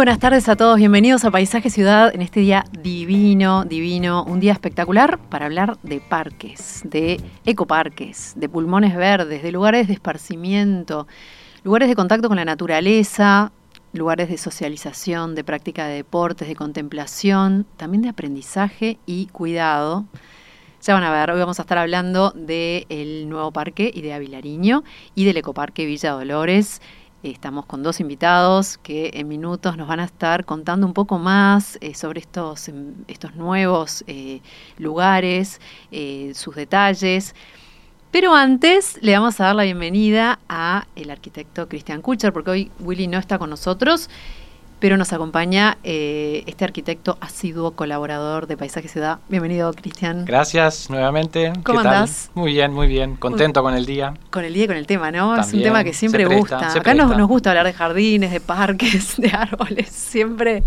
Buenas tardes a todos, bienvenidos a Paisaje Ciudad en este día divino, divino, un día espectacular para hablar de parques, de ecoparques, de pulmones verdes, de lugares de esparcimiento, lugares de contacto con la naturaleza, lugares de socialización, de práctica de deportes, de contemplación, también de aprendizaje y cuidado. Ya van a ver, hoy vamos a estar hablando del nuevo parque y de Avilariño y del ecoparque Villa Dolores. Estamos con dos invitados que en minutos nos van a estar contando un poco más eh, sobre estos, em, estos nuevos eh, lugares, eh, sus detalles. Pero antes le vamos a dar la bienvenida a el arquitecto Cristian Kucher, porque hoy Willy no está con nosotros pero nos acompaña eh, este arquitecto asiduo colaborador de Paisaje Ciudad. Bienvenido, Cristian. Gracias nuevamente. ¿Cómo andás? Muy bien, muy bien. Contento con el día. Con el día y con el tema, ¿no? es un tema que siempre gusta. Acá nos, nos, gusta hablar de jardines, de parques, de árboles. Siempre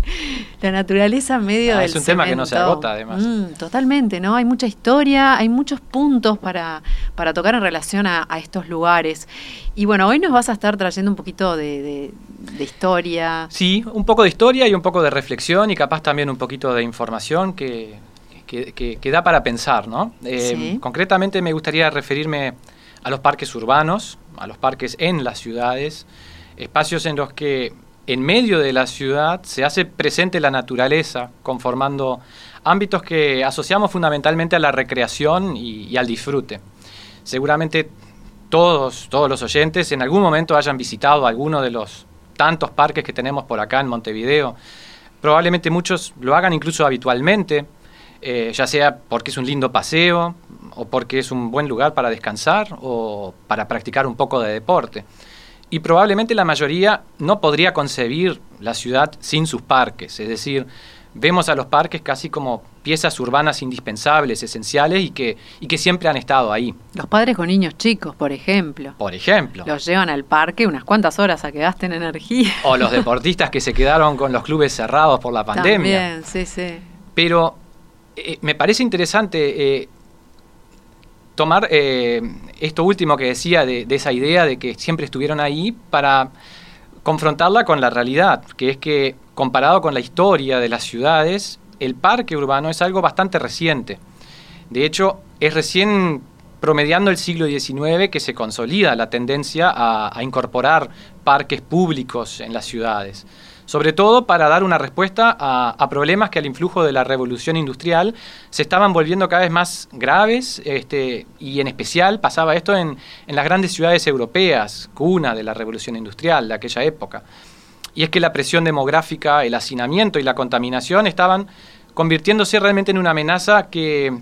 la naturaleza en medio ah, del Es un tema que no se agota, además. Mm, totalmente, ¿no? Hay mucha historia, hay muchos puntos para, para tocar en relación a, estos lugares. Y bueno, hoy nos vas a estar trayendo un poquito de, de historia. Sí, un poco de historia y un poco de reflexión y capaz también un poquito de información que, que, da para pensar, ¿no? Eh, concretamente me gustaría referirme a los parques urbanos, a los parques en las ciudades, espacios en los que en medio de la ciudad se hace presente la naturaleza, conformando ámbitos que asociamos fundamentalmente a la recreación y, y al disfrute. Seguramente todos, todos los oyentes en algún momento hayan visitado alguno de los tantos parques que tenemos por acá en Montevideo. Probablemente muchos lo hagan incluso habitualmente, eh, ya sea porque es un lindo paseo o porque es un buen lugar para descansar o para practicar un poco de deporte. Y probablemente la mayoría no podría concebir la ciudad sin sus parques, es decir, vemos a los parques casi como piezas urbanas indispensables, esenciales y que, y que siempre han estado ahí. Los padres con niños chicos, por ejemplo. Por ejemplo. Los llevan al parque unas cuantas horas a que gasten energía. O los deportistas que se quedaron con los clubes cerrados por la pandemia. También, sí, sí. Pero eh, me parece interesante eh, tomar eh, esto último que decía de, de esa idea de que siempre estuvieron ahí para confrontarla con la realidad, que es que comparado con la historia de las ciudades, el parque urbano es algo bastante reciente. De hecho, es recién promediando el siglo XIX que se consolida la tendencia a, incorporar parques públicos en las ciudades, sobre todo para dar una respuesta a, problemas que al influjo de la revolución industrial se estaban volviendo cada vez más graves este, y en especial pasaba esto en, en las grandes ciudades europeas, cuna de la revolución industrial de aquella época y es que la presión demográfica, el hacinamiento y la contaminación estaban convirtiéndose realmente en una amenaza que,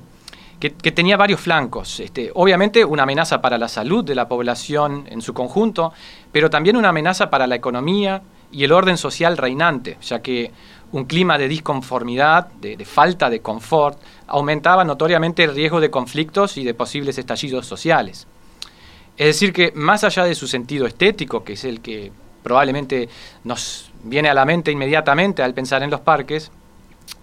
tenía varios flancos. Este, obviamente una amenaza para la salud de la población en su conjunto, pero también una amenaza para la economía y el orden social reinante, ya que un clima de disconformidad, de, falta de confort, aumentaba notoriamente el riesgo de conflictos y de posibles estallidos sociales. Es decir, que más allá de su sentido estético, que es el que probablemente nos viene a la mente inmediatamente al pensar en los parques,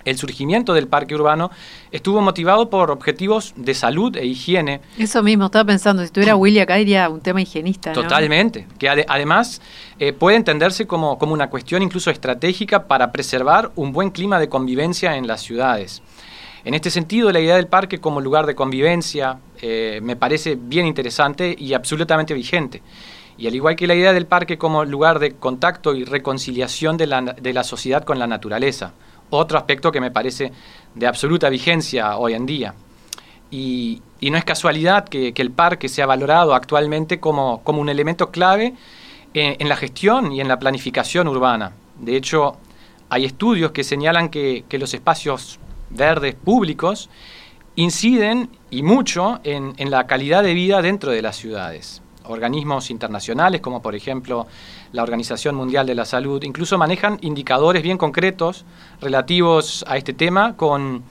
el surgimiento del parque urbano estuvo motivado por objetivos de salud e higiene. Eso mismo, estaba pensando, si estuviera Willy acá diría un tema higienista. Totalmente, que además eh, puede entenderse como, como una cuestión incluso estratégica para preservar un buen clima de convivencia en las ciudades. En este sentido, la idea del parque como lugar de convivencia eh, me parece bien interesante y absolutamente vigente. Y al igual que la idea del parque como lugar de contacto y reconciliación de la, de la sociedad con la naturaleza, otro aspecto que me parece de absoluta vigencia hoy en día. Y, no es casualidad que, el parque sea valorado actualmente como, como un elemento clave en, la gestión y en la planificación urbana. De hecho, hay estudios que señalan que, que los espacios verdes públicos inciden y mucho en, en la calidad de vida dentro de las ciudades organismos internacionales, como por ejemplo la Organización Mundial de la Salud, incluso manejan indicadores bien concretos relativos a este tema con,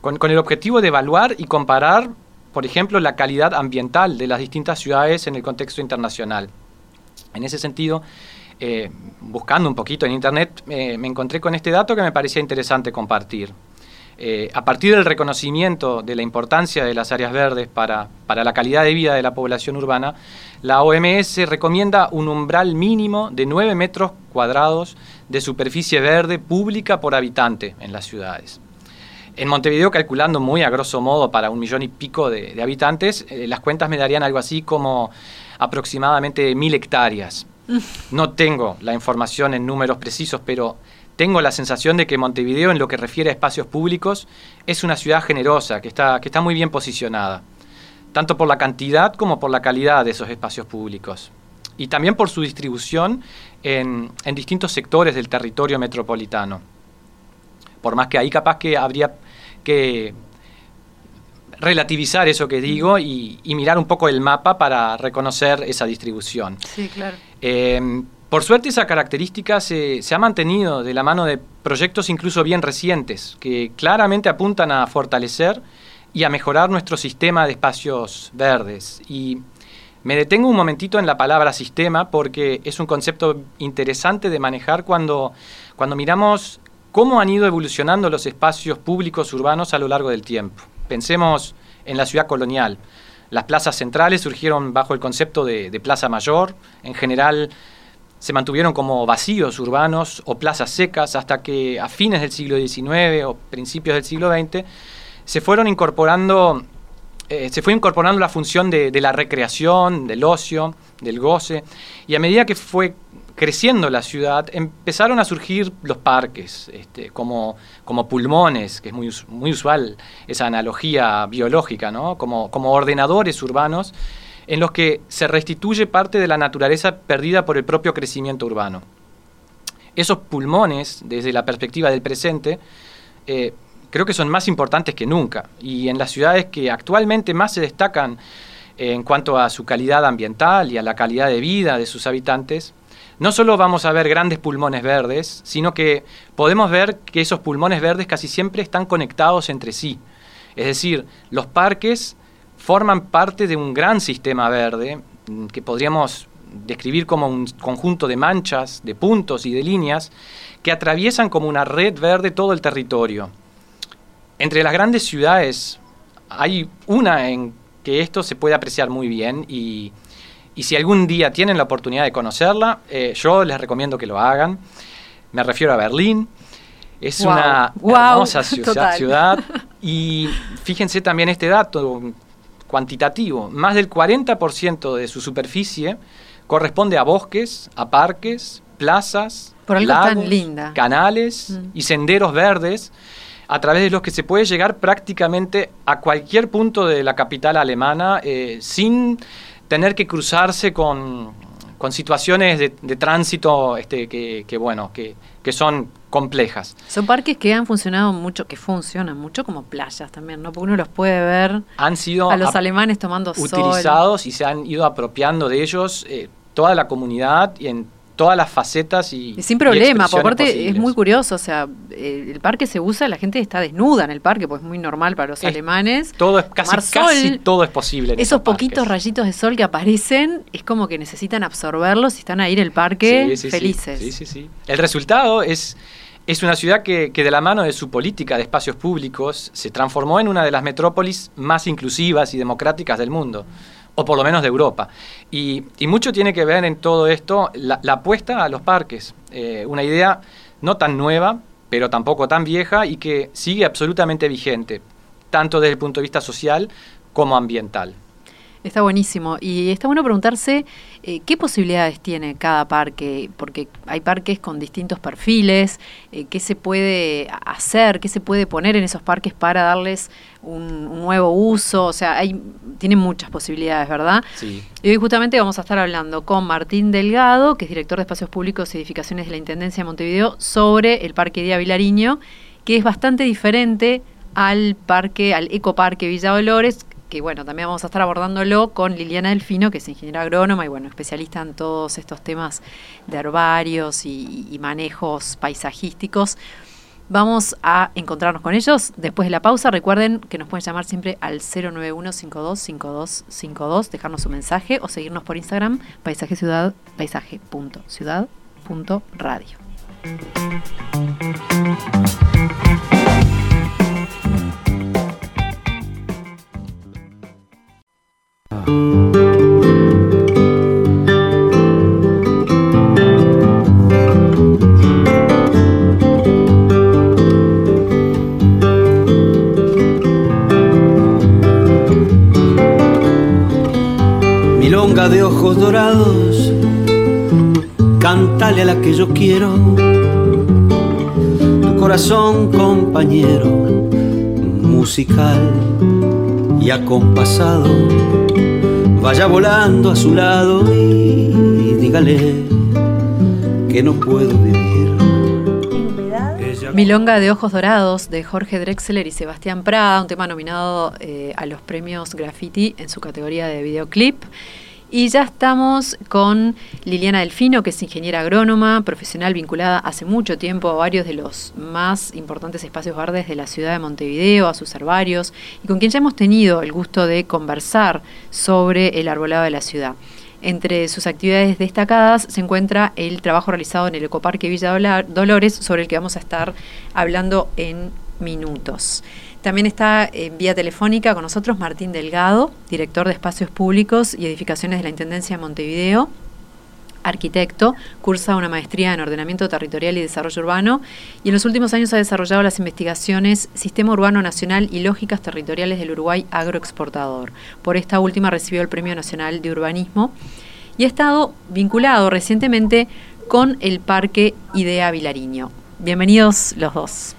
con, el objetivo de evaluar y comparar por ejemplo, la calidad ambiental de las distintas ciudades en el contexto internacional. En ese sentido, eh, buscando un poquito en Internet, eh, me encontré con este dato que me parecía interesante compartir. Eh, a partir del reconocimiento de la importancia de las áreas verdes para, para, la calidad de vida de la población urbana, la OMS recomienda un umbral mínimo de 9 metros cuadrados de superficie verde pública por habitante en las ciudades. En Montevideo, calculando muy a grosso modo para un millón y pico de, habitantes, las cuentas me darían algo así como aproximadamente mil hectáreas. No tengo la información en números precisos, pero tengo la sensación de que Montevideo, en lo que refiere a espacios públicos, es una ciudad generosa, que está, que está muy bien posicionada, tanto por la cantidad como por la calidad de esos espacios públicos, y también por su distribución en, en distintos sectores del territorio metropolitano. Por más que ahí capaz que habría que relativizar eso que digo y, mirar un poco el mapa para reconocer esa distribución. Sí, claro. Eh, por suerte esa característica se, ha mantenido de la mano de proyectos incluso bien recientes, que claramente apuntan a fortalecer y a mejorar nuestro sistema de espacios verdes. Y me detengo un momentito en la palabra sistema porque es un concepto interesante de manejar cuando, cuando miramos cómo han ido evolucionando los espacios públicos urbanos a lo largo del tiempo. Pensemos en la ciudad colonial. Las plazas centrales surgieron bajo el concepto de, de plaza mayor. En general, se mantuvieron como vacíos urbanos o plazas secas hasta que a fines del siglo XIX o principios del siglo XX se fueron incorporando, eh, se fue incorporando la función de, la recreación, del ocio, del goce, y a medida que fue creciendo la ciudad, empezaron a surgir los parques, este, como, como pulmones, que es muy, muy usual esa analogía biológica, ¿no? como, como ordenadores urbanos en los que se restituye parte de la naturaleza perdida por el propio crecimiento urbano. Esos pulmones, desde la perspectiva del presente, eh, creo que son más importantes que nunca. Y en las ciudades que actualmente más se destacan en cuanto a su calidad ambiental y a la calidad de vida de sus habitantes, no solo vamos a ver grandes pulmones verdes, sino que podemos ver que esos pulmones verdes casi siempre están conectados entre sí. Es decir, los parques forman parte de un gran sistema verde mm, que podríamos describir como un conjunto de manchas, de puntos y de líneas que atraviesan como una red verde todo el territorio. Entre las grandes ciudades hay una en que esto se puede apreciar muy bien y, si algún día tienen la oportunidad de conocerla, eh, yo les recomiendo que lo hagan. Me refiero a Berlín. Es una hermosa ciudad y fíjense también este dato, cuantitativo. Más del 40% de su superficie corresponde a bosques, a parques, plazas, lagos, canales mm. y senderos verdes a través de los que se puede llegar prácticamente a cualquier punto de la capital alemana eh, sin tener que cruzarse con, situaciones de, tránsito este, que, bueno, que, que son complejas. Son parques que han funcionado mucho, que funcionan mucho como playas también, ¿no? Porque uno los puede ver han sido a los alemanes tomando utilizados y se han ido apropiando de ellos eh, toda la comunidad y en todas las facetas y sin problema, por aparte es muy curioso, o sea, el parque se usa, la gente está desnuda en el parque, pues es muy normal para los alemanes. Todo es casi, todo es posible. esos poquitos rayitos de sol que aparecen es como que necesitan absorberlos y están ahí en el parque felices. Sí, sí, sí. El resultado es es una ciudad que, de la mano de su política de espacios públicos se transformó en una de las metrópolis más inclusivas y democráticas del mundo, o por lo menos de Europa. Y, mucho tiene que ver en todo esto la, apuesta a los parques, eh, una idea no tan nueva, pero tampoco tan vieja y que sigue absolutamente vigente, tanto desde el punto de vista social como ambiental. Está buenísimo. Y está bueno preguntarse eh, qué posibilidades tiene cada parque, porque hay parques con distintos perfiles, eh, qué se puede hacer, qué se puede poner en esos parques para darles un, nuevo uso. O sea, hay, tienen muchas posibilidades, ¿verdad? Sí. Y hoy justamente vamos a estar hablando con Martín Delgado, que es director de Espacios Públicos y Edificaciones de la Intendencia de Montevideo, sobre el Parque Día Vilariño, que es bastante diferente al parque, al ecoparque Villa Dolores, que bueno, también vamos a estar abordándolo con Liliana Delfino, que es ingeniera agrónoma y bueno, especialista en todos estos temas de herbarios y, manejos paisajísticos. Vamos a encontrarnos con ellos después de la pausa. Recuerden que nos pueden llamar siempre al 091-525252, dejarnos su mensaje o seguirnos por Instagram, paisaje ciudad, paisaje.ciudad.radio. Milonga que yo quiero, tu corazón compañero, musical y acompasado, vaya volando a su lado y dígale que no puedo vivir. Milonga de Ojos Dorados de Jorge Drexler y Sebastián Prada, un tema nominado eh, a los premios Graffiti en su categoría de videoclip. Y ya estamos con Liliana Delfino, que es ingeniera agrónoma, profesional vinculada hace mucho tiempo a varios de los más importantes espacios verdes de la ciudad de Montevideo, a sus herbarios, y con quien ya hemos tenido el gusto de conversar sobre el arbolado de la ciudad. Entre sus actividades destacadas se encuentra el trabajo realizado en el Ecoparque Villa Dolores, sobre el que vamos a estar hablando en minutos. También está en vía telefónica con nosotros Martín Delgado, director de Espacios Públicos y Edificaciones de la Intendencia de Montevideo, arquitecto, cursa una maestría en ordenamiento territorial y desarrollo urbano y en los últimos años ha desarrollado las investigaciones Sistema Urbano Nacional y Lógicas Territoriales del Uruguay Agroexportador. Por esta última recibió el Premio Nacional de Urbanismo y ha estado vinculado recientemente con el Parque Idea Vilariño. Bienvenidos los dos.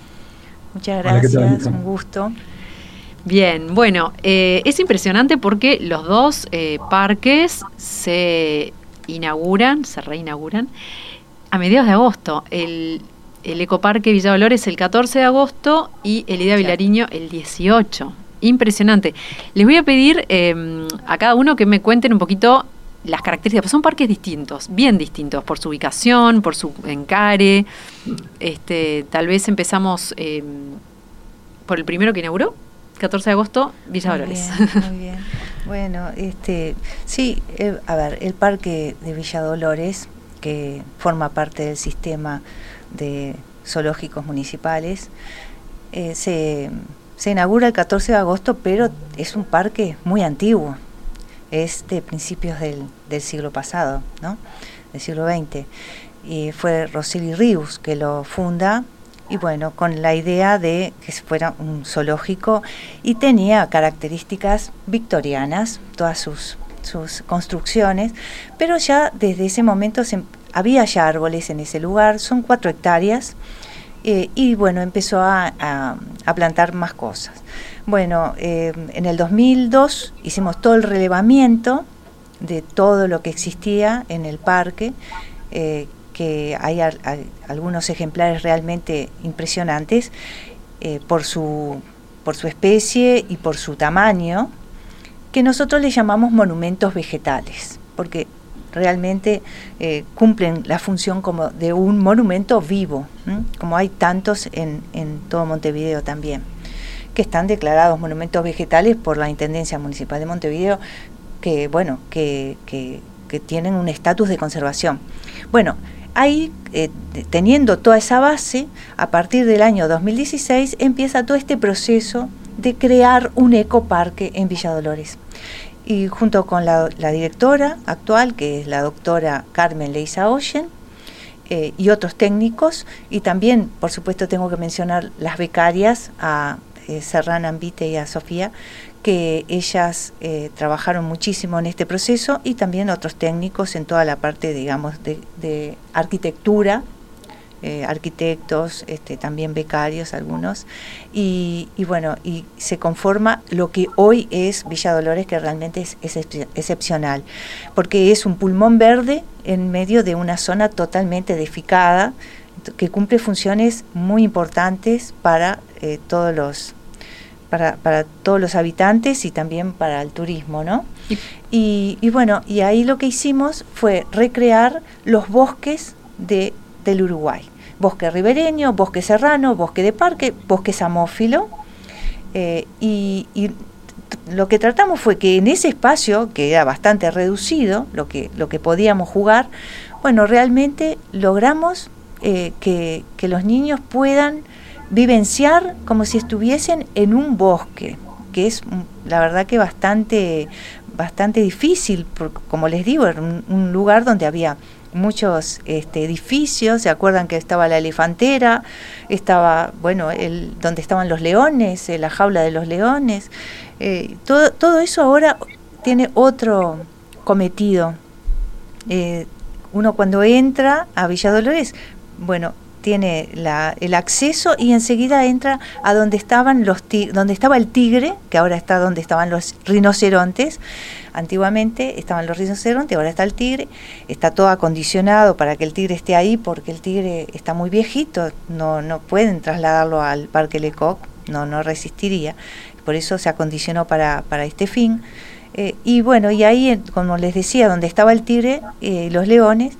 Muchas gracias, un gusto. Bien, bueno, eh, es impresionante porque los dos eh, parques se inauguran, se reinauguran a mediados de agosto. El, el Ecoparque Villa Dolores el 14 de agosto y el Idea Vilariño el 18. Impresionante. Les voy a pedir em, a cada uno que me cuenten un poquito las características. Pues son parques distintos, bien distintos, por su ubicación, por su encare. Este, tal vez empezamos em, por el primero que inauguró, 14 de agosto, Villa Dolores. muy bien. Bueno, este, sí, eh, a ver, el parque de Villa Dolores, que forma parte del sistema de zoológicos municipales, eh, se, se inaugura el 14 de agosto, pero es un parque muy antiguo, es de principios del, del siglo pasado, ¿no? del siglo XX. Y fue Roseli Rius que lo funda y bueno, con la idea de que fuera un zoológico y tenía características victorianas, todas sus, sus construcciones, pero ya desde ese momento había ya árboles en ese lugar, son cuatro hectáreas, eh, y bueno, empezó a, plantar más cosas. Bueno, eh, en el 2002 hicimos todo el relevamiento de todo lo que existía en el parque, eh, que hay, algunos ejemplares realmente impresionantes eh, por, su, por su especie y por su tamaño, que nosotros le llamamos monumentos vegetales, porque realmente cumplen la función como de un monumento vivo, como hay tantos en, en todo Montevideo también, que están declarados monumentos vegetales por la Intendencia Municipal de Montevideo, que bueno, que, tienen un estatus de conservación. Bueno, ahí, eh, teniendo toda esa base, a partir del año 2016 empieza todo este proceso de crear un ecoparque en Villa Dolores. Y junto con la, directora actual, que es la doctora Carmen Leisa Oyen, eh, y otros técnicos, y también, por supuesto, tengo que mencionar las becarias, a eh, Serrana Ambite y a Sofía, que ellas eh, trabajaron muchísimo en este proceso y también otros técnicos en toda la parte, digamos, de, arquitectura, eh, arquitectos, este, también becarios algunos, y, bueno, y se conforma lo que hoy es Villa Dolores, que realmente es, excepcional, porque es un pulmón verde en medio de una zona totalmente edificada, que cumple funciones muy importantes para eh, todos los para, para todos los habitantes y también para el turismo, ¿no? Y, y, bueno, y ahí lo que hicimos fue recrear los bosques de, del Uruguay. bosque ribereño, bosque serrano, bosque de parque, bosque samófilo. Eh, y, lo que tratamos fue que en ese espacio, que era bastante reducido, lo que, lo que podíamos jugar, bueno, realmente logramos eh, que, los niños puedan vivenciar como si estuviesen en un bosque, que es mm, la verdad que bastante, bastante difícil, como les digo, era un, lugar donde había muchos este, edificios, se acuerdan que estaba la elefantera, estaba, bueno, el, donde estaban los leones, eh, la jaula de los leones, eh, todo, todo eso ahora tiene otro cometido. Eh, uno cuando entra a Villa Dolores, bueno, tiene el acceso y enseguida entra a donde estaban los donde estaba el tigre, que ahora está donde estaban los rinocerontes. Antiguamente estaban los rinocerontes, ahora está el tigre. Está todo acondicionado para que el tigre esté ahí porque el tigre está muy viejito, no, no pueden trasladarlo al Parque Lecoq, no, no resistiría. Por eso se acondicionó para, para este fin. Eh, y bueno, y ahí, como les decía, donde estaba el tigre, eh, los leones,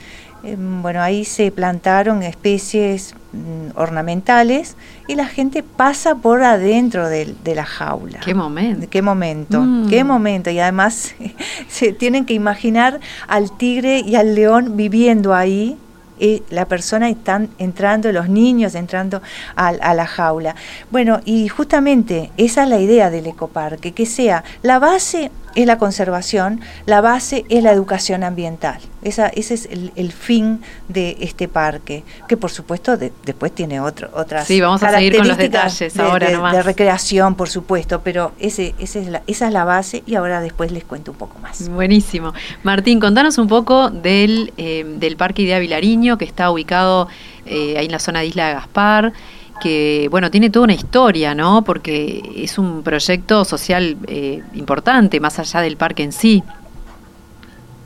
bueno, ahí se plantaron especies mm, ornamentales y la gente pasa por adentro de, la jaula. Qué momento. Qué momento, mm. qué momento. Y además se tienen que imaginar al tigre y al león viviendo ahí. Y la persona están entrando, los niños entrando a, a, la jaula. Bueno, y justamente esa es la idea del ecoparque, que sea la base es la conservación, la base es la educación ambiental. Esa, ese es el, fin de este parque, que por supuesto después tiene otro, otras sí, vamos a seguir con los detalles de, ahora nomás. de recreación, por supuesto, pero ese, ese es la, esa es la base y ahora después les cuento un poco más. Buenísimo. Martín, contanos un poco del, eh, del Parque Idea Vilariño, que está ubicado eh, ahí en la zona de Isla de Gaspar que bueno, tiene toda una historia, ¿no? Porque es un proyecto social eh, importante, más allá del parque en sí.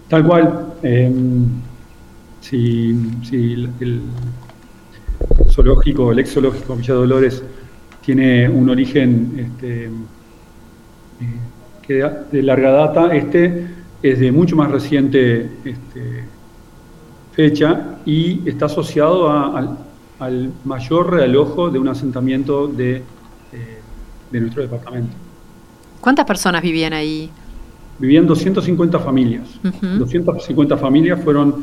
Tal cual. Em, si, el zoológico, el ex zoológico Villa Dolores tiene un origen este, eh, que de larga data, este es de mucho más reciente este, fecha y está asociado a, al mayor realojo de un asentamiento de, eh, de nuestro departamento. ¿Cuántas personas vivían ahí? Vivían 250 familias. 250 familias fueron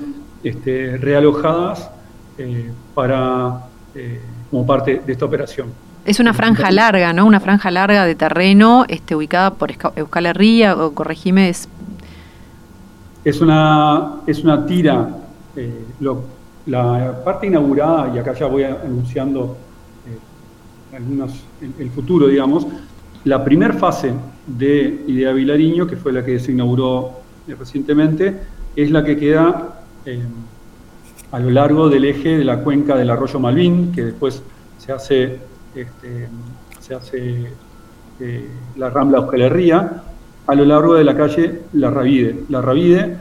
este, realojadas eh, para, eh, como parte de esta operación. Es una franja larga, ¿no? Una franja larga de terreno este, ubicada por Euskal Herria, o corregime. Es, es, una, es una tira, lo, la parte inaugurada, y acá ya voy anunciando eh, algunos, el, futuro, digamos, la primera fase de Idea Vilariño, que fue la que se inauguró eh, recientemente, es la que queda eh, a lo largo del eje de la cuenca del arroyo Malvin, que después se hace, este, se hace la Rambla Euskal a lo largo de la calle La Ravide. La Ravide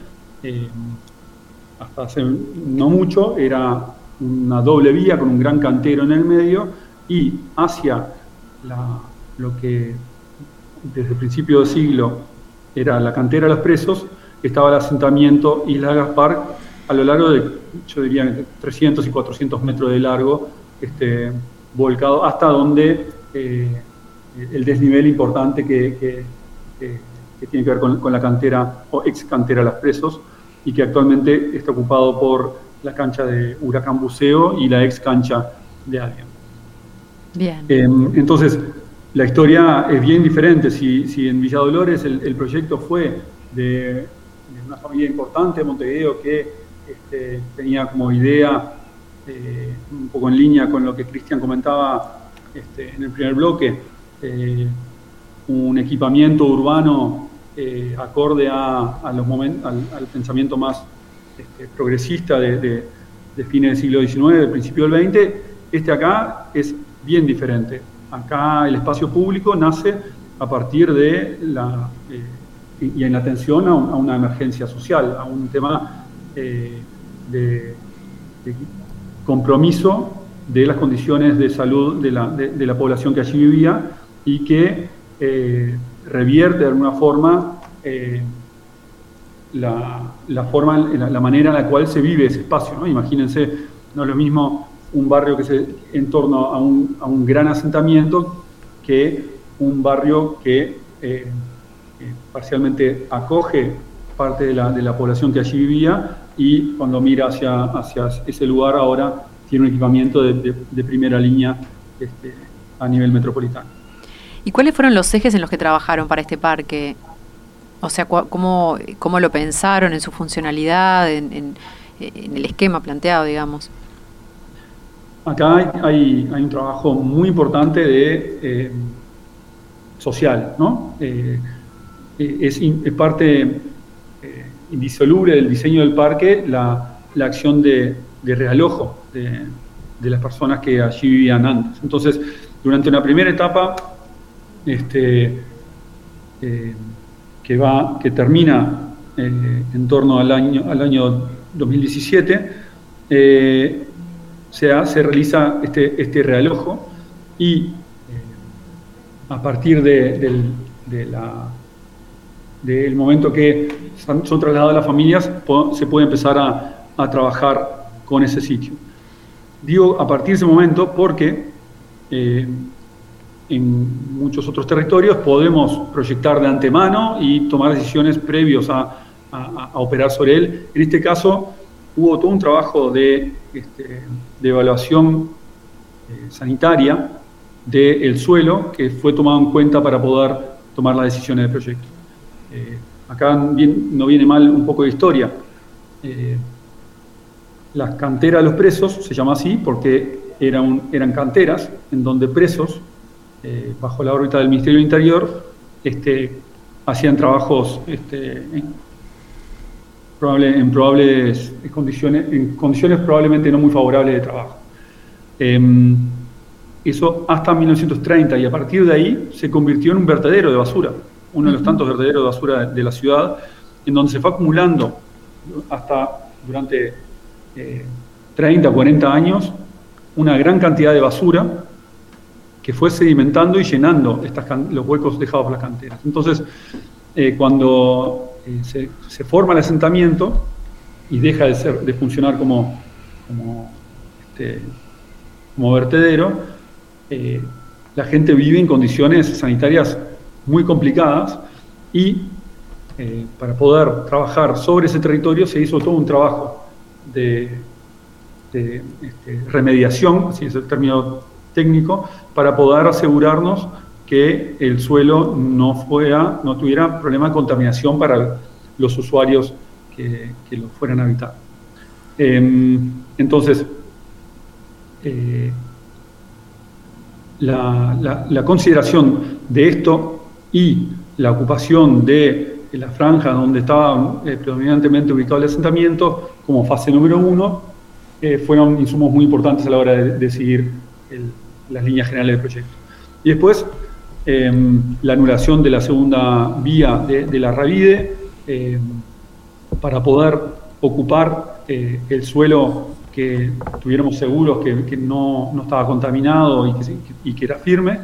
hasta hace no mucho era una doble vía con un gran cantero en el medio y hacia lo que desde el principio del siglo era la cantera de los presos, estaba el asentamiento Isla Gaspar a lo largo de, yo diría, 300 y 400 metros de largo, este, volcado hasta donde eh, el desnivel importante que, tiene que ver con, con, la cantera o ex cantera de los presos, y que actualmente está ocupado por la cancha de Huracán Buceo y la ex cancha de Alien. Bien. Em, entonces, la historia es bien diferente. Si, si en Villa Dolores el, proyecto fue de, una familia importante de Montevideo que este, tenía como idea, eh, un poco en línea con lo que Cristian comentaba este, en el primer bloque, eh, un equipamiento urbano eh, acorde a, los al, pensamiento más este, progresista de, fines del siglo XIX, del principio del XX, este acá es bien diferente. Acá el espacio público nace a partir de la, eh, y en atención a, una emergencia social, a un tema eh, de, compromiso de las condiciones de salud de la, de la población que allí vivía y que revierte de alguna forma eh, la, forma, la, manera en la cual se vive ese espacio. ¿no? Imagínense, no es lo mismo un barrio que se en torno a un, a un gran asentamiento que un barrio que eh, parcialmente acoge parte de la, de la, población que allí vivía y cuando mira hacia, hacia ese lugar ahora tiene un equipamiento de, de, primera línea este, a nivel metropolitano. ¿Y cuáles fueron los ejes en los que trabajaron para este parque? O sea, ¿cómo, cómo lo pensaron en su funcionalidad, en, el esquema planteado, digamos? Acá hay, un trabajo muy importante de eh, social, ¿no? Eh, es, es, parte eh, indisoluble del diseño del parque la, la acción de, de realojo de, de, las personas que allí vivían antes. Entonces, durante una primera etapa, este, que, va, que termina en torno al año, al año 2017, se, se realiza este, este realojo y eh, a partir de, del, del momento que son, trasladadas las familias, se puede empezar a, a, trabajar con ese sitio. Digo a partir de ese momento porque eh, en muchos otros territorios podemos proyectar de antemano y tomar decisiones previos a, a, operar sobre él. En este caso, hubo todo un trabajo de, este, de evaluación eh, sanitaria del suelo que fue tomado en cuenta para poder tomar las decisiones del proyecto. Eh, acá no viene mal un poco de historia. Eh, las canteras de los presos se llama así porque eran, eran canteras en donde presos, eh, bajo la órbita del Ministerio del Interior, este, hacían trabajos este, probable, en probables condiciones, en condiciones probablemente no muy favorables de trabajo. Eh, eso hasta 1930 y a partir de ahí se convirtió en un vertedero de basura, uno de los tantos vertederos de basura de la ciudad, en donde se fue acumulando hasta durante eh, 30, 40 años una gran cantidad de basura que fue sedimentando y llenando estas los huecos dejados por las canteras. Entonces, eh, cuando eh, se, forma el asentamiento y deja de, ser, de funcionar como, como, este, vertedero, eh, la gente vive en condiciones sanitarias muy complicadas y para poder trabajar sobre ese territorio se hizo todo un trabajo de, de este, remediación, así es el término técnico, para poder asegurarnos que el suelo no, fuera, no tuviera problema de contaminación para los usuarios que, que lo fueran a habitar. Eh, entonces, eh, la, consideración de esto y la ocupación de la franja donde estaba eh, predominantemente ubicado el asentamiento como fase número uno eh, fueron insumos muy importantes a la hora de, de seguir el, las líneas generales del proyecto. Y después, eh, la anulación de la segunda vía de, de la Ravide eh, para poder ocupar eh, el suelo que tuviéramos seguros que, que no, no, estaba contaminado y que, y que era firme,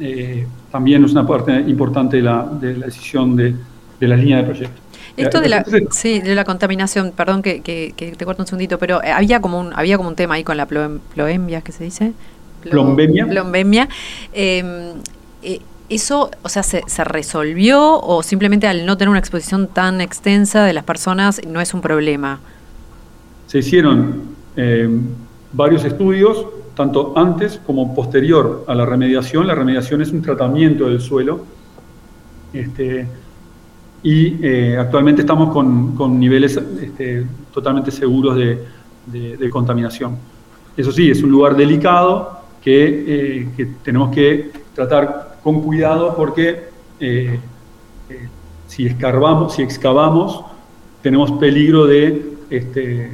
eh, también es una parte importante de la, de la decisión de, de la línea de proyecto. Esto de la, sí, de la contaminación, perdón que, que, que te corto un segundito, pero había como un, había como un tema ahí con la ploembia, ¿qué se dice? Plombemia. Plombemia. Eh, eh, ¿Eso, o sea, se, se, resolvió o simplemente al no tener una exposición tan extensa de las personas no es un problema? Se hicieron eh, varios estudios, tanto antes como posterior a la remediación. La remediación es un tratamiento del suelo. Este, y eh, actualmente estamos con, con niveles este, totalmente seguros de, de, de, contaminación. Eso sí, es un lugar delicado que, eh, que tenemos que tratar con cuidado porque eh, eh, si escarbamos, si excavamos, tenemos peligro de, este,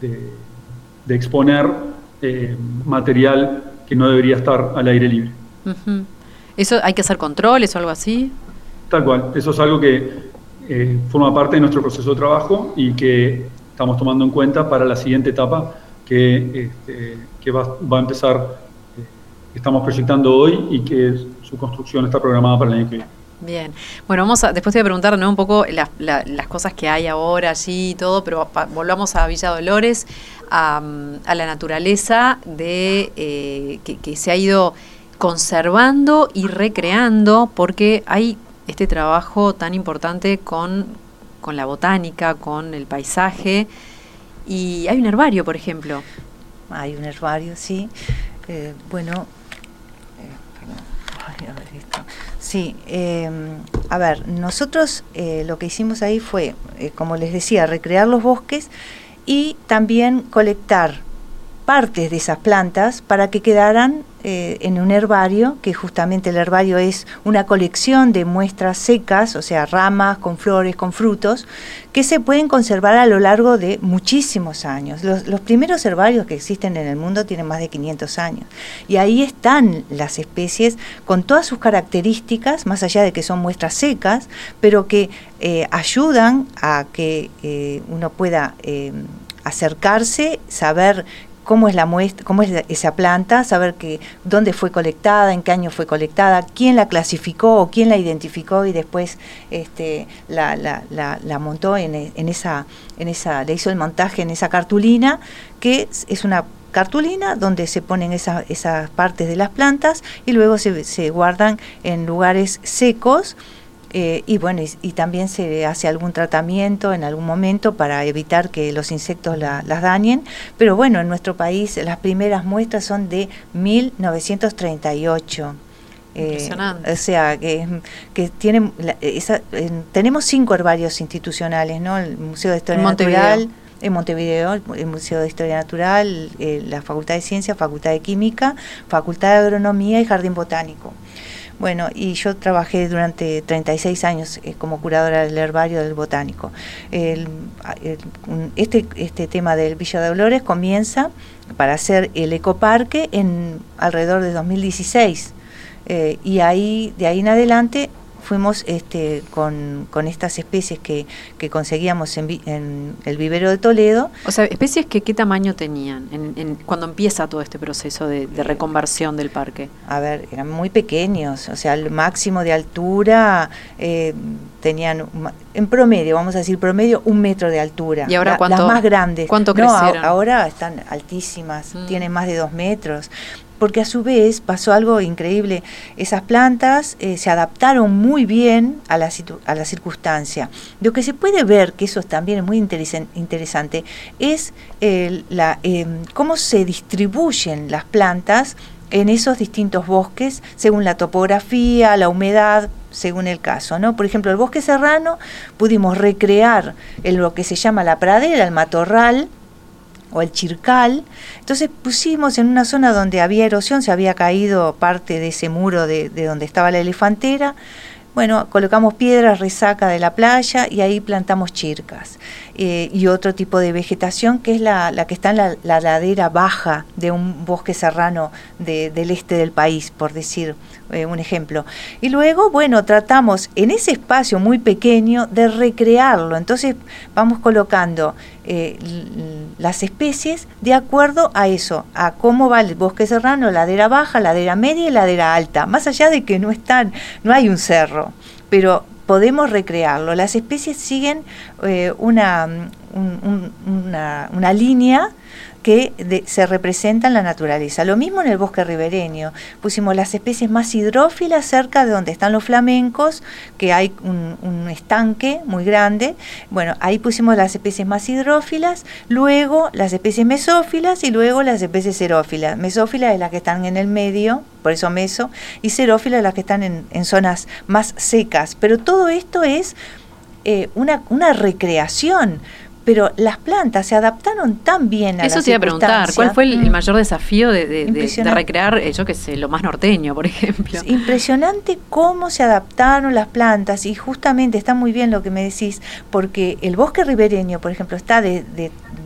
de, de exponer material que no debería estar al aire libre. Uh -huh. ¿Eso hay que hacer controles o algo así? Tal cual, eso es algo que eh, forma parte de nuestro proceso de trabajo y que estamos tomando en cuenta para la siguiente etapa que, este, que va, va a empezar estamos proyectando hoy y que su construcción está programada para el año que viene. Bien, bueno, vamos a, después te voy a preguntar un poco las cosas que hay ahora allí y todo, pero volvamos a Villa Dolores, a, la naturaleza de eh, que, se ha ido conservando y recreando, porque hay este trabajo tan importante con, con la botánica, con el paisaje, y hay un herbario, por ejemplo. Hay un herbario, sí. Eh, bueno, Sí, em, a ver, nosotros eh, lo que hicimos ahí fue, eh, como les decía, recrear los bosques y también colectar partes de esas plantas para que quedaran eh, en un herbario, que justamente el herbario es una colección de muestras secas, o sea, ramas con flores, con frutos, que se pueden conservar a lo largo de muchísimos años. Los, primeros herbarios que existen en el mundo tienen más de 500 años. Y ahí están las especies con todas sus características, más allá de que son muestras secas, pero que eh, ayudan a que eh, uno pueda acercarse, saber cómo es la muestra, cómo es esa planta, saber que dónde fue colectada, en qué año fue colectada, quién la clasificó o quién la identificó y después este, la, la, la, montó en, en, esa, en esa, le hizo el montaje en esa cartulina, que es una cartulina donde se ponen esas, esas partes de las plantas y luego se, se guardan en lugares secos eh, y bueno, y, también se hace algún tratamiento en algún momento para evitar que los insectos las dañen. Pero bueno, en nuestro país las primeras muestras son de 1938. Eh, o sea, que, que tienen, tenemos cinco herbarios institucionales, ¿no? El Museo de Historia Natural en Montevideo, el Museo de Historia Natural, eh, la Facultad de Ciencias, Facultad de Química, Facultad de Agronomía y Jardín Botánico. Bueno, y yo trabajé durante 36 años eh, como curadora del herbario del botánico. este, este tema del Villa de Dolores comienza para hacer el ecoparque en alrededor de 2016. Eh, y ahí, de ahí en adelante, fuimos este, con, estas especies que, conseguíamos en, el vivero de Toledo. O sea, especies que qué tamaño tenían en, cuando empieza todo este proceso de, reconversión del parque. A ver, eran muy pequeños, o sea, el máximo de altura eh, tenían, en promedio, vamos a decir promedio, un metro de altura. ¿Y ahora cuánto? Las más grandes. ¿Cuánto crecieron? ahora están altísimas, mm. tienen más de dos metros porque a su vez pasó algo increíble. Esas plantas eh, se adaptaron muy bien a la, a la circunstancia. Lo que se puede ver, que eso también es muy interesante, es la, em, cómo se distribuyen las plantas en esos distintos bosques según la topografía, la humedad, según el caso, ¿no? Por ejemplo, el bosque serrano pudimos recrear en lo que se llama la pradera, el matorral, o el Chircal. Entonces pusimos en una zona donde había erosión, se había caído parte de ese muro de, de donde estaba la elefantera. Bueno, colocamos piedras resaca de la playa y ahí plantamos chircas. Eh, y otro tipo de vegetación que es la, la que está en la, ladera baja de un bosque serrano del este del país, por decir eh, un ejemplo. Y luego, bueno, tratamos en ese espacio muy pequeño de recrearlo. Entonces vamos colocando eh, las especies de acuerdo a eso, a cómo va el bosque serrano, ladera baja, ladera media y ladera alta, más allá de que no están, no hay un cerro, pero podemos recrearlo. Las especies siguen eh, una, una, línea que se representa en la naturaleza. Lo mismo en el bosque ribereño. Pusimos las especies más hidrófilas cerca de donde están los flamencos, que hay un, estanque muy grande. Bueno, ahí pusimos las especies más hidrófilas, luego las especies mesófilas y luego las especies xerófilas. Mesófilas es las que están en el medio, por eso meso, y xerófilas las que están en, en zonas más secas. Pero todo esto es eh, una recreación pero las plantas se adaptaron tan bien a Eso te iba a preguntar, ¿cuál fue el, mayor desafío de, recrear, eh, yo qué sé, lo más norteño, por ejemplo? Impresionante cómo se adaptaron las plantas y justamente está muy bien lo que me decís, porque el bosque ribereño, por ejemplo, está de,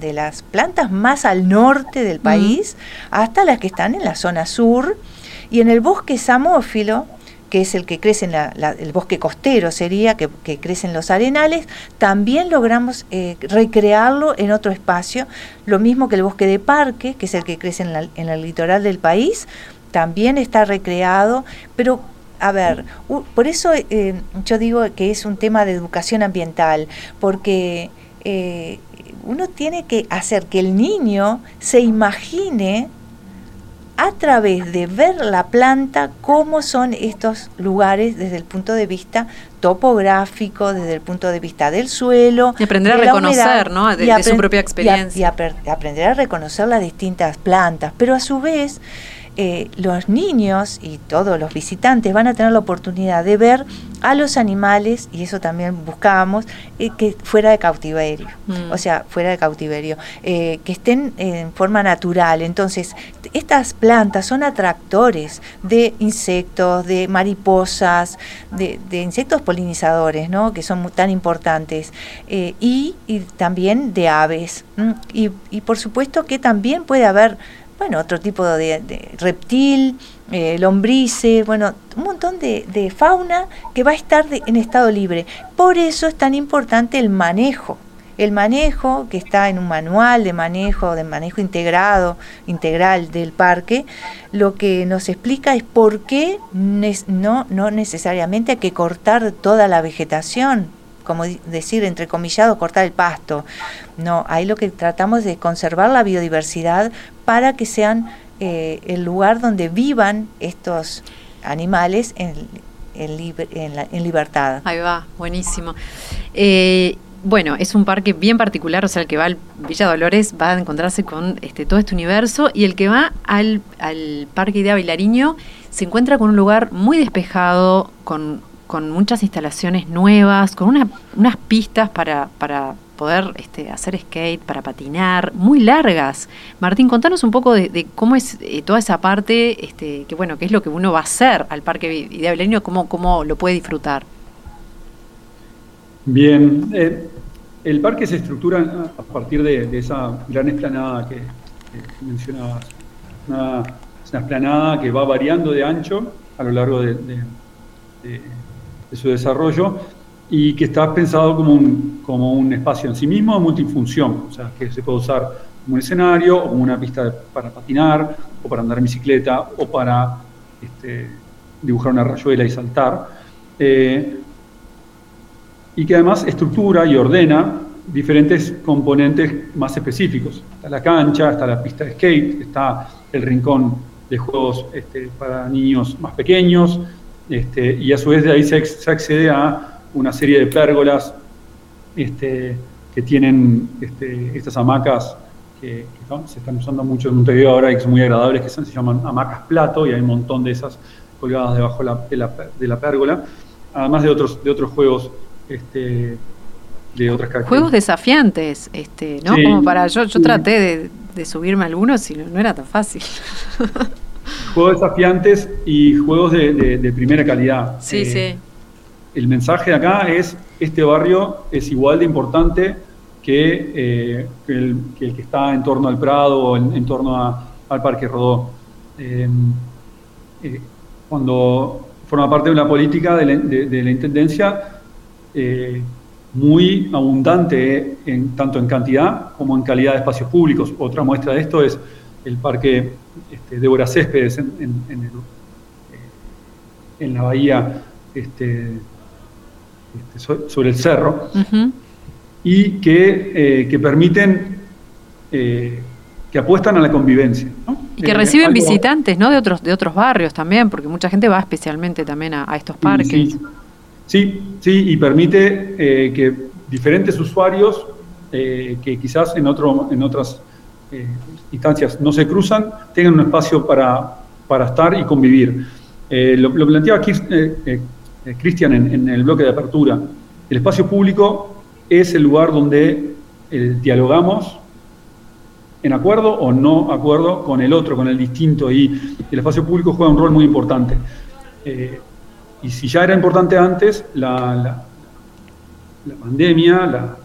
de las plantas más al norte del país hasta las que están en la zona sur y en el bosque samófilo, que es el que crece en el bosque costero, sería, que, que crece en los arenales, también logramos eh, recrearlo en otro espacio, lo mismo que el bosque de parque, que es el que crece en, en el litoral del país, también está recreado, pero a ver, por eso eh, yo digo que es un tema de educación ambiental, porque eh, uno tiene que hacer que el niño se imagine a través de ver la planta cómo son estos lugares desde el punto de vista topográfico, desde el punto de vista del suelo. Y aprender a reconocer, ¿no? De, su propia experiencia. y aprender a reconocer las distintas plantas, pero a su vez eh, los niños y todos los visitantes van a tener la oportunidad de ver a los animales, y eso también buscábamos, eh, que fuera de cautiverio, mm. o sea, fuera de cautiverio, eh, que estén en forma natural. Entonces, estas plantas son atractores de insectos, de mariposas, de, insectos polinizadores, ¿no? que son tan importantes, y, también de aves. Y, y por supuesto que también puede haber bueno, otro tipo de, reptil, eh, lombrices, bueno, un montón de, fauna que va a estar en estado libre. Por eso es tan importante el manejo. El manejo, que está en un manual de manejo, de manejo integrado, integral del parque, lo que nos explica es por qué no, no necesariamente hay que cortar toda la vegetación, como decir, entrecomillado, cortar el pasto. No, ahí lo que tratamos de conservar la biodiversidad para que sean eh, el lugar donde vivan estos animales en, en, libertad. Ahí va, buenísimo. Eh, bueno, es un parque bien particular, o sea, el que va al Villa Dolores va a encontrarse con este, todo este universo y el que va al, al Parque Idea Vilariño se encuentra con un lugar muy despejado, con con muchas instalaciones nuevas, con unas pistas para, para poder este, hacer skate, para patinar, muy largas. Martín, contanos un poco de, cómo es eh, toda esa parte, este, que bueno, qué es lo que uno va a hacer al Parque Idea Belenio, cómo, cómo lo puede disfrutar. Bien, eh, el parque se estructura a partir de, esa gran esplanada que, mencionabas. Una, es una esplanada que va variando de ancho a lo largo de de su desarrollo y que está pensado como un, como un espacio en sí mismo multifunción, o sea, que se puede usar como un escenario o como una pista para patinar o para andar en bicicleta o para este, dibujar una rayuela y saltar. Eh, y que además estructura y ordena diferentes componentes más específicos. Está la cancha, está la pista de skate, está el rincón de juegos este, para niños más pequeños, este, y a su vez de ahí se, accede a una serie de pérgolas este, que tienen este, estas hamacas que, se están usando mucho en Montevideo ahora y que son muy agradables, que se llaman hamacas plato, y hay un montón de esas colgadas debajo de, la, pérgola, además de otros, de otros juegos de otras características. Juegos desafiantes, este, ¿no? Como para yo, yo traté de, de subirme a algunos y no era tan fácil. juegos desafiantes y juegos de, primera calidad. Sí, eh, sí. El mensaje de acá es, este barrio es igual de importante que, eh, el, que está en torno al Prado o en, torno al Parque Rodó. Em, eh, cuando forma parte de una política de la, Intendencia muy abundante en, tanto en cantidad como en calidad de espacios públicos. Otra muestra de esto es el Parque este, Débora Céspedes en, en, eh, la bahía este, este sobre el cerro, y que, eh, que permiten, eh, que apuestan a la convivencia. Y que reciben visitantes ¿no? de, otros, de otros barrios también, porque mucha gente va especialmente también a, estos parques. Sí, sí, y permite que diferentes usuarios que quizás en, otro, en otras eh, instancias no se cruzan, tengan un espacio para, para estar y convivir. Eh, lo, planteaba aquí eh, Cristian en, el bloque de apertura. El espacio público es el lugar donde dialogamos en acuerdo o no acuerdo con el otro, con el distinto, y el espacio público juega un rol muy importante. y si ya era importante antes, la, la, la pandemia, la,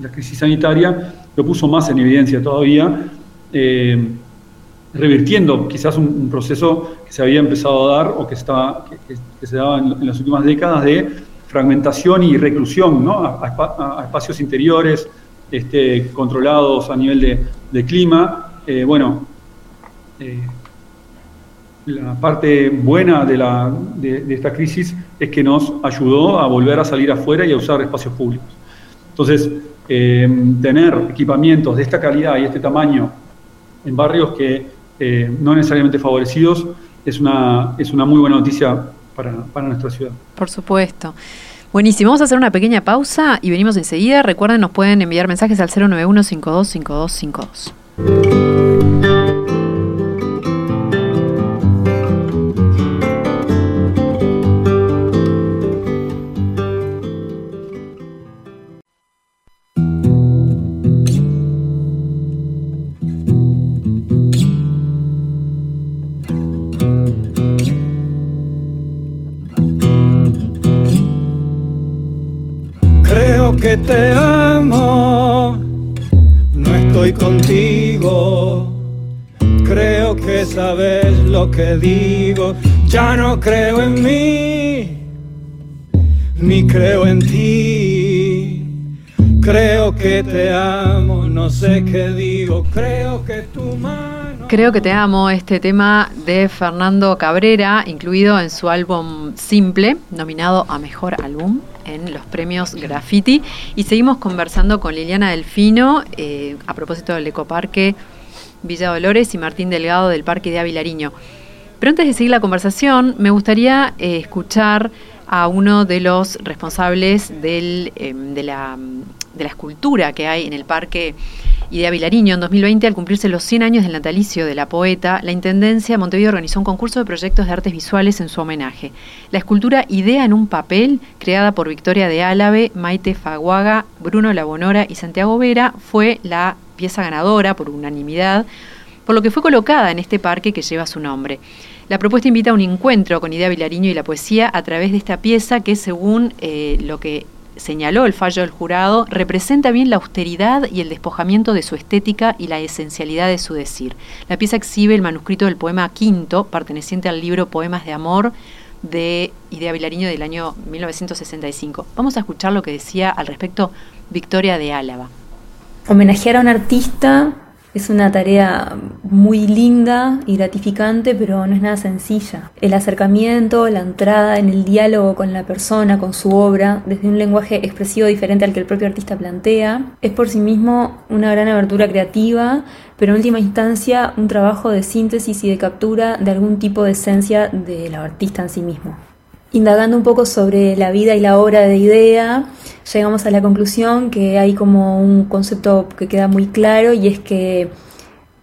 la crisis sanitaria, lo puso más en evidencia todavía, eh, revirtiendo quizás un, proceso que se había empezado a dar o que, estaba, que, se daba en, las últimas décadas de fragmentación y reclusión a, espacios interiores este, controlados a nivel de, clima. Eh, bueno, eh, la parte buena de, la, de, esta crisis es que nos ayudó a volver a salir afuera y a usar espacios públicos. Entonces, eh, tener equipamientos de esta calidad y este tamaño en barrios que eh, no necesariamente favorecidos es una, es una muy buena noticia para, para nuestra ciudad. Por supuesto. Buenísimo, vamos a hacer una pequeña pausa y venimos enseguida. Recuerden, nos pueden enviar mensajes al 091 525252. Que digo, ya no creo en mí, ni creo en ti. Creo que te amo, no sé qué digo, creo que tu mano... Creo que te amo, este tema de Fernando Cabrera, incluido en su álbum Simple, nominado a Mejor Álbum en los premios Graffiti. Y seguimos conversando con Liliana Delfino eh, a propósito del Ecoparque Villa Dolores y Martín Delgado del Parque de Avilariño. Pero antes de seguir la conversación, me gustaría eh, escuchar a uno de los responsables em, de, la, de la escultura que hay en el Parque Idea Vilariño, en 2020, al cumplirse los 100 años del natalicio de la poeta, la Intendencia de Montevideo organizó un concurso de proyectos de artes visuales en su homenaje. La escultura Idea en un papel, creada por Victoria de Álave, Maite Faguaga, Bruno Labonora y Santiago Vera, fue la pieza ganadora por unanimidad, por lo que fue colocada en este parque que lleva su nombre. La propuesta invita a un encuentro con Idea Vilariño y la poesía a través de esta pieza que, según eh, lo que señaló el fallo del jurado, representa bien la austeridad y el despojamiento de su estética y la esencialidad de su decir. La pieza exhibe el manuscrito del poema quinto, perteneciente al libro Poemas de Amor de Idea Vilariño del año 1965. Vamos a escuchar lo que decía al respecto Victoria de Álava. Homenajear a un artista es una tarea muy linda y gratificante, pero no es nada sencilla. El acercamiento, la entrada en el diálogo con la persona, con su obra, desde un lenguaje expresivo diferente al que el propio artista plantea, es por sí mismo una gran abertura creativa, pero en última instancia un trabajo de síntesis y de captura de algún tipo de esencia del artista en sí mismo. Indagando un poco sobre la vida y la obra de Idea, llegamos a la conclusión que hay como un concepto que queda muy claro y es que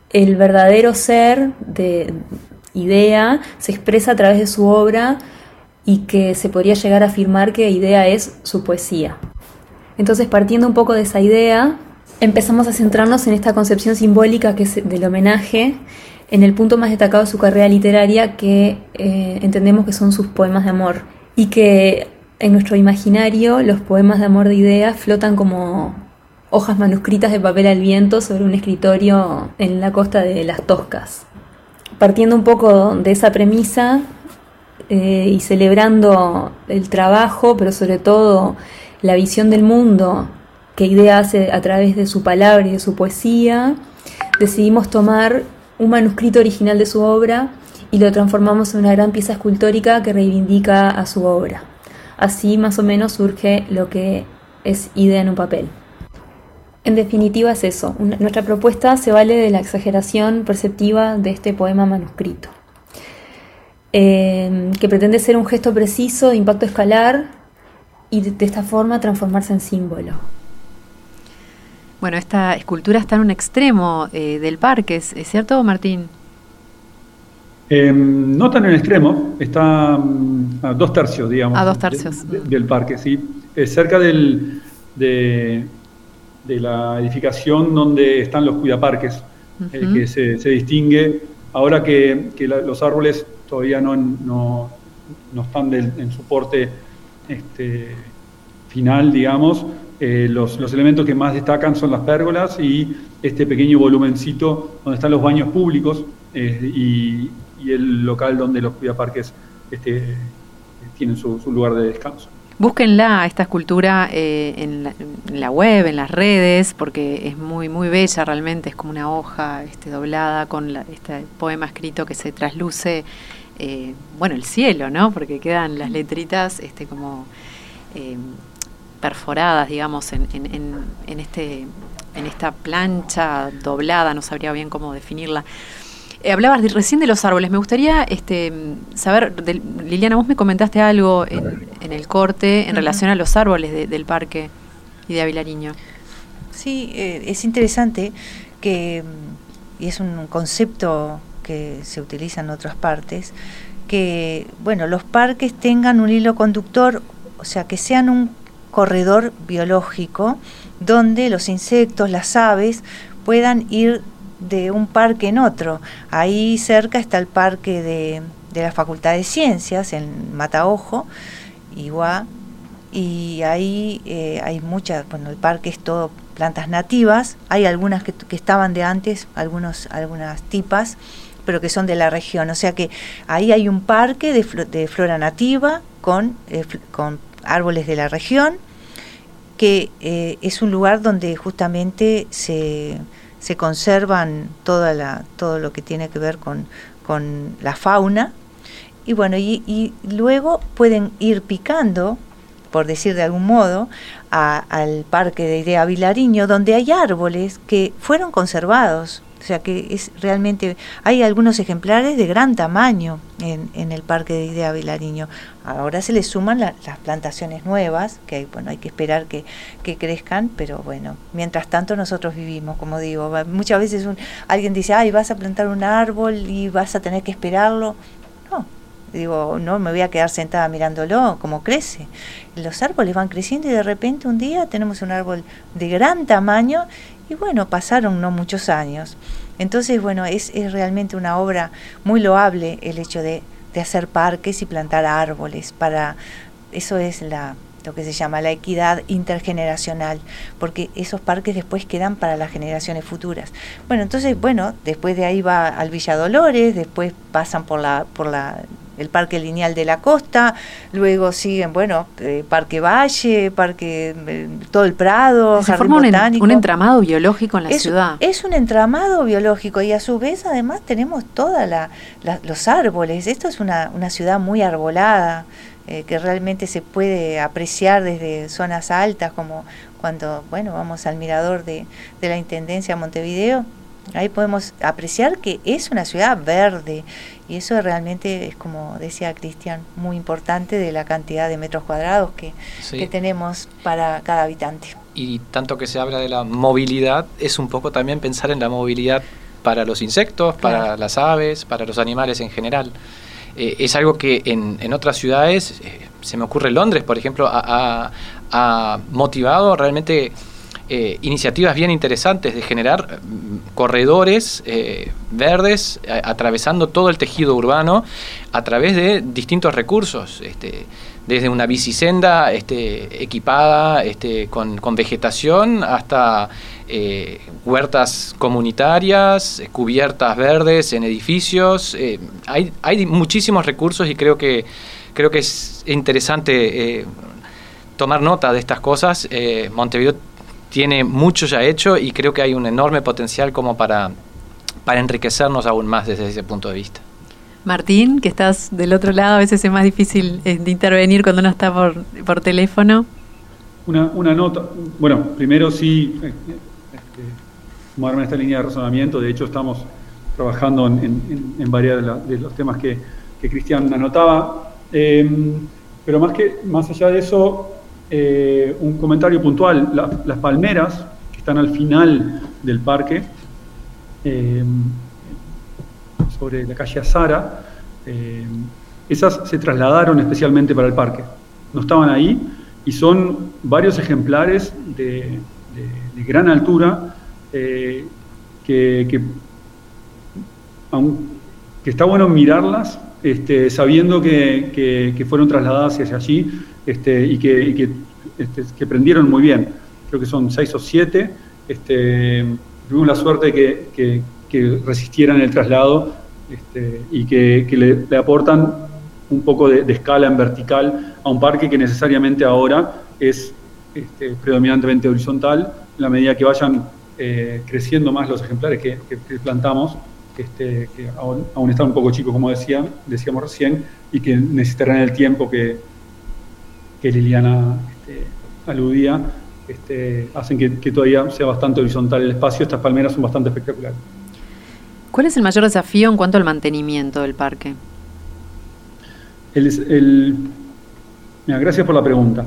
el verdadero ser de Idea se expresa a través de su obra y que se podría llegar a afirmar que Idea es su poesía. Entonces, partiendo un poco de esa idea, empezamos a centrarnos en esta concepción simbólica que es del homenaje en el punto más destacado de su carrera literaria que eh, entendemos que son sus poemas de amor y que en nuestro imaginario los poemas de amor de ideas flotan como hojas manuscritas de papel al viento sobre un escritorio en la costa de las Toscas. Partiendo un poco de esa premisa eh, y celebrando el trabajo, pero sobre todo la visión del mundo que Idea hace a través de su palabra y de su poesía, decidimos tomar un manuscrito original de su obra y lo transformamos en una gran pieza escultórica que reivindica a su obra. Así más o menos surge lo que es idea en un papel. En definitiva es eso, nuestra propuesta se vale de la exageración perceptiva de este poema manuscrito, eh, que pretende ser un gesto preciso de impacto escalar y de esta forma transformarse en símbolo. Bueno, esta escultura está en un extremo eh, del parque, ¿es, cierto, Martín? Em, no tan en el extremo, está mm, a dos tercios, digamos. A dos tercios. del parque, sí. Es cerca del, de, la edificación donde están los cuidaparques, eh, que se, distingue. Ahora que, los árboles todavía no, no, están en su porte este, final, digamos, eh, los, elementos que más destacan son las pérgolas y este pequeño volumencito donde están los baños públicos eh, y, el local donde los cuidaparques este, tienen su, lugar de descanso. Búsquenla, esta escultura, eh, en, la, web, en las redes, porque es muy, muy bella realmente, es como una hoja este, doblada con este poema escrito que se trasluce, bueno, el cielo, ¿no? Porque quedan las letritas este, como perforadas, digamos, en, en, este, en esta plancha doblada, no sabría bien cómo definirla. Eh, hablabas recién de los árboles. Me gustaría este, saber, Liliana, vos me comentaste algo en, el corte en relación a los árboles del parque y de Avilariño. Sí, eh, es interesante que, y es un concepto que se utiliza en otras partes, que bueno, los parques tengan un hilo conductor, o sea, que sean un corredor biológico donde los insectos, las aves puedan ir de un parque en otro. Ahí cerca está el parque de, la Facultad de Ciencias, en Mataojo, Iguá, y ahí eh, hay muchas, bueno, el parque es todo plantas nativas, hay algunas que, estaban de antes, algunos, algunas tipas, pero que son de la región, o sea que ahí hay un parque de, de flora nativa con, eh, con árboles de la región, que eh, es un lugar donde justamente se se conservan toda la, todo lo que tiene que ver con, con la fauna. Y bueno, y, luego pueden ir picando, por decir de algún modo, al parque de Idea Vilariño, donde hay árboles que fueron conservados sea que es realmente, hay algunos ejemplares de gran tamaño en, en el Parque de Idea Vilariño. Ahora se le suman las plantaciones nuevas, que hay, bueno, hay que esperar que, que, crezcan, pero bueno, mientras tanto nosotros vivimos, como digo, muchas veces alguien dice, ay, vas a plantar un árbol y vas a tener que esperarlo. No, digo, no me voy a quedar sentada mirándolo, como crece. Los árboles van creciendo y de repente un día tenemos un árbol de gran tamaño y bueno, pasaron no muchos años. Entonces, bueno, es, es realmente una obra muy loable el hecho de, de, hacer parques y plantar árboles. Para eso es la, lo que se llama la equidad intergeneracional, porque esos parques después quedan para las generaciones futuras. Bueno, entonces, bueno, después de ahí va al Villa Dolores, después pasan por la, por la el Parque Lineal de la Costa, luego siguen, bueno, eh, Parque Valle, Parque, eh, todo el Prado, Se forma un, entramado biológico en la ciudad. Es un entramado biológico y a su vez además tenemos todos los árboles. Esto es una, una ciudad muy arbolada. Eh, que realmente se puede apreciar desde zonas altas, como cuando bueno vamos al mirador de, de la Intendencia Montevideo, ahí podemos apreciar que es una ciudad verde y eso realmente es, como decía Cristian, muy importante de la cantidad de metros cuadrados que, tenemos para cada habitante. Y tanto que se habla de la movilidad, es un poco también pensar en la movilidad para los insectos, para las aves, para los animales en general. Eh, es algo que en, otras ciudades, eh, se me ocurre Londres, por ejemplo, ha motivado realmente eh, iniciativas bien interesantes de generar mm, corredores eh, verdes atravesando todo el tejido urbano a través de distintos recursos. Este, desde una bicisenda este, equipada este, con, vegetación hasta eh, huertas comunitarias, cubiertas verdes en edificios. hay, hay, muchísimos recursos y creo que, creo que es interesante tomar nota de estas cosas. Montevideo tiene mucho ya hecho y creo que hay un enorme potencial como para, para enriquecernos aún más desde ese punto de vista. Martín, que estás del otro lado, a veces es más difícil eh, de intervenir cuando uno está por, por teléfono. Una, una nota, bueno, primero sí, este, este, sumarme a esta línea de razonamiento, de hecho estamos trabajando en, en, varios de, los temas que, que Cristian anotaba, em, pero más, que, más allá de eso, eh, un comentario puntual. las palmeras, que están al final del parque, eh, sobre la calle Azara, eh, esas se trasladaron especialmente para el parque. No estaban ahí y son varios ejemplares de, gran altura que, está bueno mirarlas este, sabiendo que, fueron trasladadas hacia allí este, y, que, este, que, prendieron muy bien. Creo que son seis o siete. Este, tuvimos la suerte de que, resistieran el traslado este, y que, le, aportan un poco de, escala en vertical a un parque que necesariamente ahora es este, predominantemente horizontal, en la medida que vayan eh, creciendo más los ejemplares que, plantamos, este, que aún, están un poco chicos, como decían, decíamos recién, y que necesitarán el tiempo que, que Liliana este, aludía, este, hacen que, todavía sea bastante horizontal el espacio. Estas palmeras son bastante espectaculares. ¿Cuál es el mayor desafío en cuanto al mantenimiento del parque? El, gracias por la pregunta.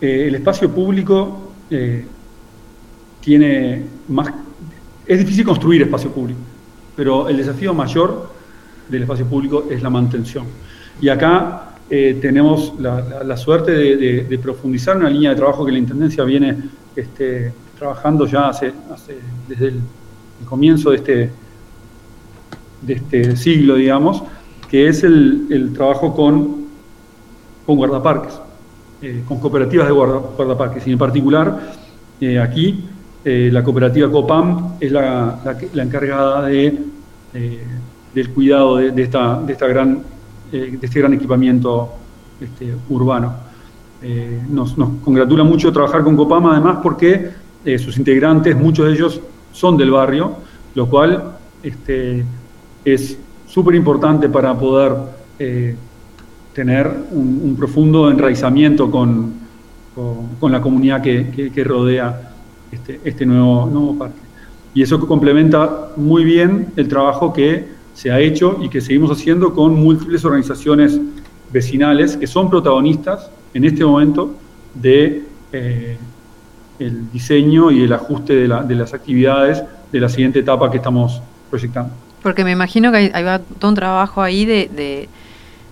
Eh, el espacio público eh, tiene más... Es difícil construir espacio público, pero el desafío mayor del espacio público es la mantención. Y acá eh, tenemos la, suerte de, profundizar una línea de trabajo que la Intendencia viene este, trabajando ya hace, desde el, comienzo de este, de este siglo, digamos, que es el, trabajo con, con guardaparques, eh, con cooperativas de guardaparques. Y en particular, eh, aquí, la cooperativa COPAM es la, encargada de, del cuidado de, esta, de esta gran eh, de este gran equipamiento este, urbano. Eh, nos, congratula mucho trabajar con Copama, además, porque eh, sus integrantes, muchos de ellos, son del barrio, lo cual este, es súper importante para poder tener un, profundo enraizamiento con, con, la comunidad que, que, rodea este, este nuevo, nuevo parque. Y eso complementa muy bien el trabajo que se ha hecho y que seguimos haciendo con múltiples organizaciones vecinales que son protagonistas en este momento de eh, el diseño y el ajuste de, las actividades de la siguiente etapa que estamos proyectando. Porque me imagino que hay, va todo un trabajo ahí de,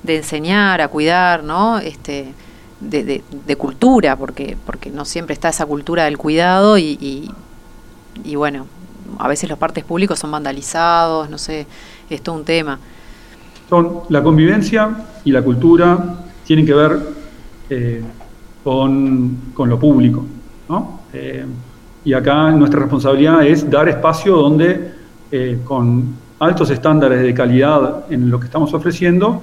enseñar, a cuidar, ¿no? Este, de, cultura, porque, porque no siempre está esa cultura del cuidado y, y bueno, a veces los partes públicos son vandalizados, no sé, es un tema. La convivencia y la cultura tienen que ver eh, con, lo público. Eh, y acá nuestra responsabilidad es dar espacio donde eh, con altos estándares de calidad en lo que estamos ofreciendo,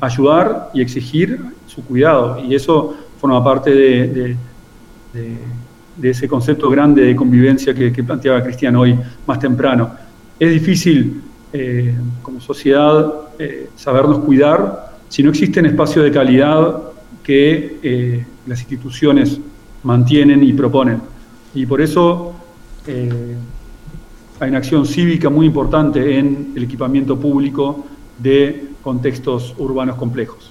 ayudar y exigir su cuidado. Y eso forma parte de, ese concepto grande de convivencia que, que planteaba Cristian hoy más temprano. Es difícil eh, como sociedad eh, sabernos cuidar si no existen espacios de calidad que eh, las instituciones mantienen y proponen. Y por eso hay una acción cívica muy importante en el equipamiento público de contextos urbanos complejos.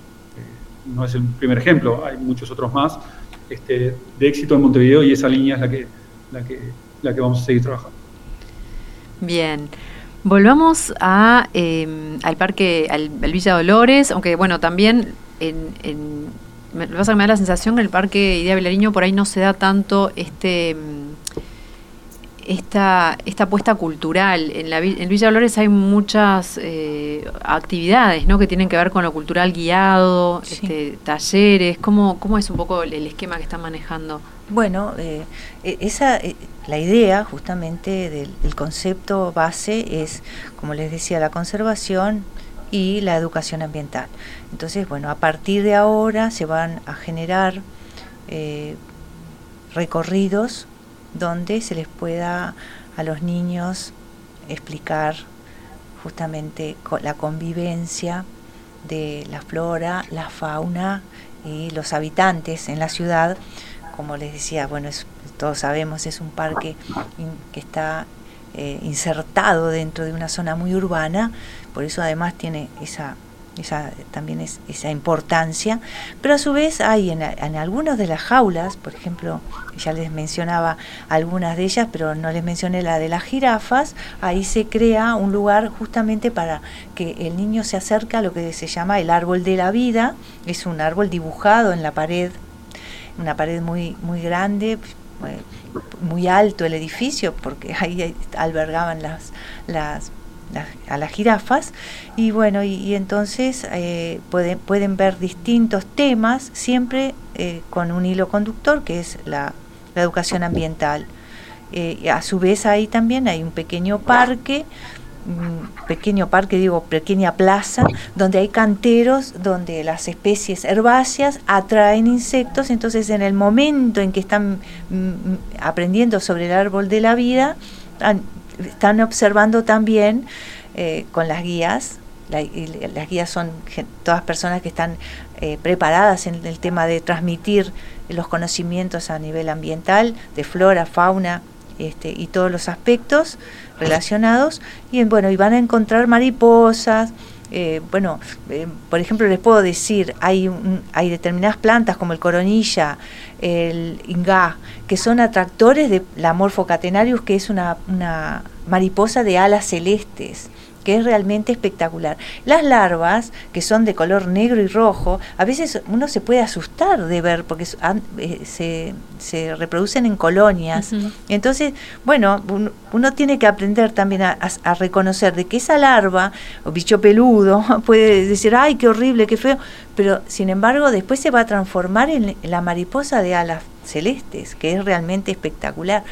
no es el primer ejemplo, hay muchos otros más este, de éxito en Montevideo y esa línea es la que, la que, la que vamos a seguir trabajando. Bien. Volvamos a, em, al parque, al, Villa Dolores, aunque bueno, también en, en, me, me da la sensación que en el parque Idea Vilariño por ahí no se da tanto este em, esta, esta apuesta cultural. En, la, en Villa Dolores hay muchas eh, actividades ¿no? que tienen que ver con lo cultural guiado, este, talleres. ¿Cómo, ¿Cómo es un poco el, esquema que están manejando? Bueno, eh, e, esa, eh, la idea justamente del, concepto base es, como les decía, la conservación y la educación ambiental. Entonces, bueno, a partir de ahora se van a generar recorridos donde se les pueda a los niños explicar justamente la convivencia de la flora, la fauna y los habitantes en la ciudad. Como les decía, bueno, todos sabemos, es un parque que está eh, insertado dentro de una zona muy urbana, por eso además tiene esa esa, también es esa importancia, pero a su vez hay en, en algunas de las jaulas, por ejemplo, ya les mencionaba algunas de ellas, pero no les mencioné la de las jirafas, ahí se crea un lugar justamente para que el niño se acerque a lo que se llama el árbol de la vida, es un árbol dibujado en la pared, una pared muy, muy grande, muy alto el edificio, porque ahí albergaban las, las a las jirafas. Y bueno y, entonces eh, pueden, pueden ver distintos temas siempre eh, con un hilo conductor que es la, educación ambiental. Eh, a su vez ahí también hay un pequeño parque pequeño parque, digo, pequeña plaza, donde hay canteros, donde las especies herbáceas atraen insectos, entonces en el momento en que están mm, aprendiendo sobre el árbol de la vida, están observando también eh, con las guías, las guías son todas personas que están eh, preparadas en el tema de transmitir los conocimientos a nivel ambiental, de flora, fauna este, y todos los aspectos relacionados. Y bueno, y van a encontrar mariposas. Eh, bueno, eh, por ejemplo, les puedo decir, hay, hay determinadas plantas como el coronilla, el ingá, que son atractores de la Morphocatenarius, que es una, una mariposa de alas celestes que es realmente espectacular. Las larvas, que son de color negro y rojo, a veces uno se puede asustar de ver porque eh, se, se, reproducen en colonias. Entonces, bueno, uno, tiene que aprender también a, reconocer de que esa larva, o bicho peludo, puede decir, ay, qué horrible, qué feo, pero sin embargo después se va a transformar en la mariposa de alas celestes, que es realmente espectacular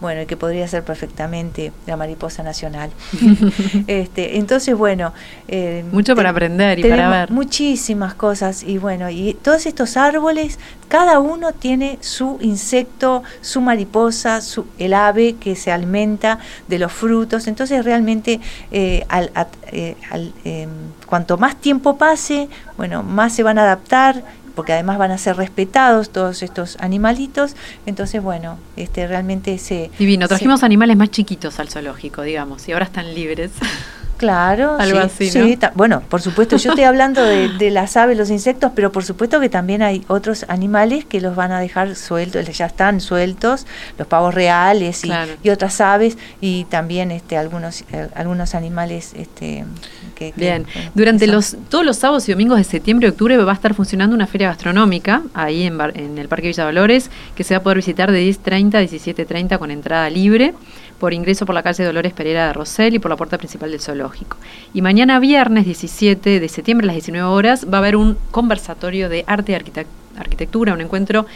bueno, y que podría ser perfectamente la mariposa nacional. este, entonces, bueno. Eh, Mucho para aprender y para ver. Muchísimas cosas, y bueno, y todos estos árboles, cada uno tiene su insecto, su mariposa, su, el ave que se alimenta de los frutos, entonces realmente eh, al, eh, em, cuanto más tiempo pase, bueno, más se van a adaptar porque además van a ser respetados todos estos animalitos. Entonces, bueno, este realmente se... Divino, trajimos animales más chiquitos al zoológico, digamos, y ahora están libres. Claro, algo así. ¿no? Sí, bueno, por supuesto, yo estoy hablando de, las aves, los insectos, pero por supuesto que también hay otros animales que los van a dejar sueltos, ya están sueltos, los pavos reales y, otras aves y también este algunos eh, algunos animales este que, Bien, durante los todos los sábados y domingos de septiembre y octubre va a estar funcionando una feria gastronómica ahí en, en el Parque Villa Dolores que se va a poder visitar de 10.30 a 17.30 con entrada libre por ingreso por la calle Dolores Pereira de Rosell y por la puerta principal del zoológico. Y mañana viernes 17 de septiembre a las 19 horas va a haber un conversatorio de arte y arquitectura, un encuentro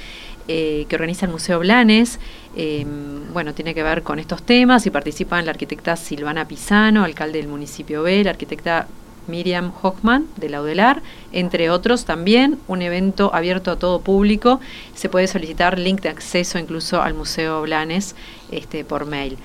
eh, que organiza el Museo Blanes. Em, bueno, tiene que ver con estos temas y participan la arquitecta Silvana Pisano, alcalde del municipio B, la arquitecta Miriam Hochman de Laudelar, entre otros también, un evento abierto a todo público. Se puede solicitar link de acceso incluso al Museo Blanes este, por mail.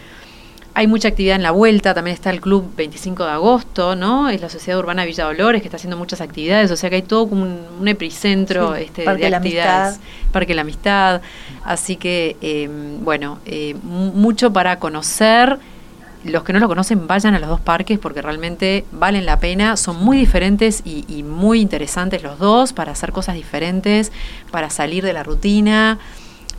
Hay mucha actividad en la vuelta, también está el Club 25 de agosto, ¿no? Es la Sociedad Urbana Villa Dolores que está haciendo muchas actividades, o sea que hay todo como un, epicentro este, de actividades. Parque de la Amistad. Así que, em, bueno, eh, mucho para conocer los que no lo conocen vayan a los dos parques porque realmente valen la pena, son muy diferentes y, muy interesantes los dos para hacer cosas diferentes, para salir de la rutina,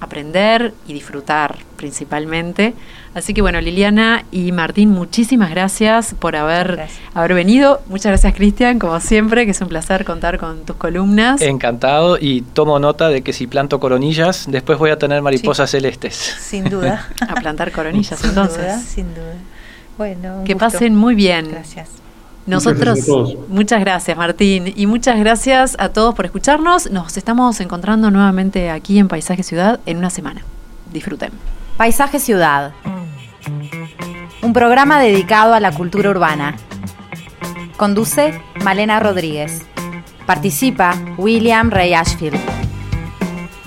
aprender y disfrutar principalmente. Así que bueno, Liliana y Martín, muchísimas gracias por haber, haber venido. Muchas gracias Cristian, como siempre, que es un placer contar con tus columnas. Encantado y tomo nota de que si planto coronillas, después voy a tener mariposas celestes. Sin duda. a plantar coronillas entonces. sin duda. Bueno, que pasen muy bien. Gracias. Nosotros, muchas gracias, Martín, y muchas gracias a todos por escucharnos. Nos estamos encontrando nuevamente aquí en Paisaje Ciudad en una semana. Disfruten. Paisaje Ciudad. Un programa dedicado a la cultura urbana. Conduce Malena Rodríguez. Participa William Ray Ashfield.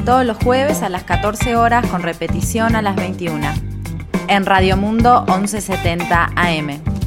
Todos los jueves a las 14 horas con repetición a las 21 en Radio Mundo 1170 AM.